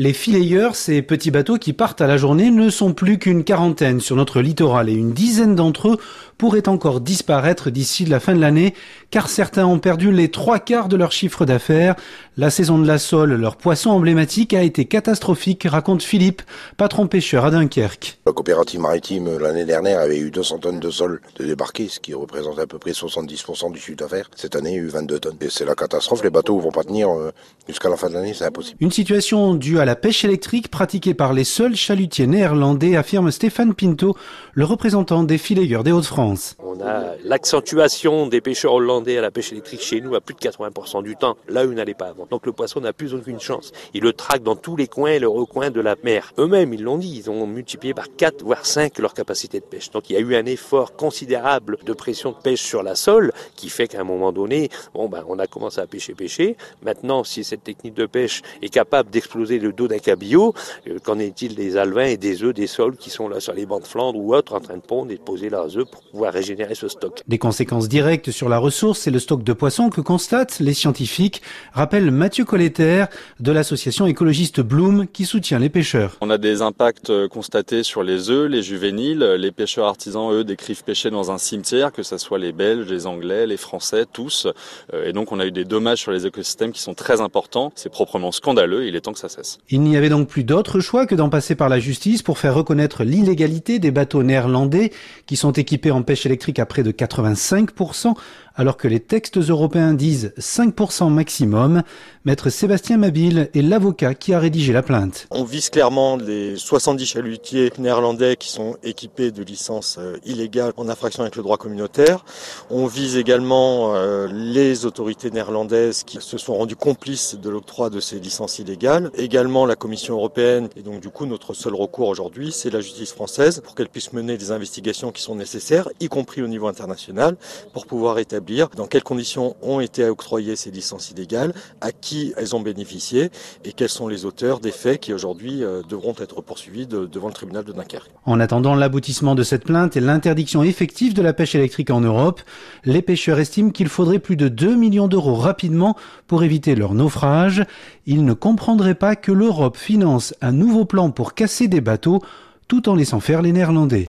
Les filayeurs, ces petits bateaux qui partent à la journée, ne sont plus qu'une quarantaine sur notre littoral et une dizaine d'entre eux pourraient encore disparaître d'ici la fin de l'année, car certains ont perdu les trois quarts de leur chiffre d'affaires. La saison de la sole, leur poisson emblématique, a été catastrophique, raconte Philippe, patron pêcheur à Dunkerque. La coopérative maritime l'année dernière avait eu 200 tonnes de sole de débarquer, ce qui représente à peu près 70% du chiffre d'affaires. Cette année, il y a eu 22 tonnes. Et c'est la catastrophe, les bateaux vont pas tenir euh, jusqu'à la fin de l'année, c'est impossible. Une situation due à la pêche électrique pratiquée par les seuls chalutiers néerlandais, affirme Stéphane Pinto, le représentant des filayeurs des Hauts-de-France. On a l'accentuation des pêcheurs hollandais à la pêche électrique chez nous à plus de 80% du temps, là où il n'allait pas avant. Donc le poisson n'a plus aucune chance. Ils le traquent dans tous les coins et le recoins de la mer. Eux-mêmes, ils l'ont dit, ils ont multiplié par 4 voire 5 leur capacité de pêche. Donc il y a eu un effort considérable de pression de pêche sur la sole qui fait qu'à un moment donné, bon ben on a commencé à pêcher pêcher. Maintenant, si cette technique de pêche est capable d'exploser le dos d'un cabillaud, euh, qu'en est-il des alvins et des œufs des sols qui sont là sur les bancs de Flandre ou autres en train de pondre et de poser leurs œufs pour pouvoir régénérer ce stock? Des conséquences directes sur la ressource et le stock de poissons que constatent les scientifiques, rappelle Mathieu Colletter de l'association écologiste Bloom qui soutient les pêcheurs. On a des impacts euh, constatés sur les œufs, les juvéniles. Les pêcheurs artisans, eux, décrivent pêcher dans un cimetière, que ce soit les Belges, les Anglais, les Français, tous. Euh, et donc on a eu des dommages sur les écosystèmes qui sont très importants. C'est proprement scandaleux. Il est temps que ça cesse. Il n'y avait donc plus d'autre choix que d'en passer par la justice pour faire reconnaître l'illégalité des bateaux néerlandais qui sont équipés en pêche électrique à près de 85%, alors que les textes européens disent 5% maximum. Maître Sébastien Mabille est l'avocat qui a rédigé la plainte. On vise clairement les 70 chalutiers néerlandais qui sont équipés de licences euh, illégales en infraction avec le droit communautaire. On vise également euh, les autorités néerlandaises qui se sont rendues complices de l'octroi de ces licences illégales. Également la Commission européenne. Et donc du coup, notre seul recours aujourd'hui, c'est la justice française pour qu'elle puisse mener des investigations qui sont nécessaires, y compris au niveau international, pour pouvoir établir dans quelles conditions ont été octroyées ces licences illégales, à qui elles ont bénéficié et quels sont les auteurs des faits qui aujourd'hui euh, devront être poursuivis devant le tribunal de Dunkerque. En attendant l'aboutissement de cette plainte et l'interdiction effective de la pêche électrique en Europe, les pêcheurs estiment qu'il faudrait plus de 2 millions d'euros rapidement pour éviter leur naufrage. Ils ne comprendraient pas que l'Europe finance un nouveau plan pour casser des bateaux tout en laissant faire les Néerlandais.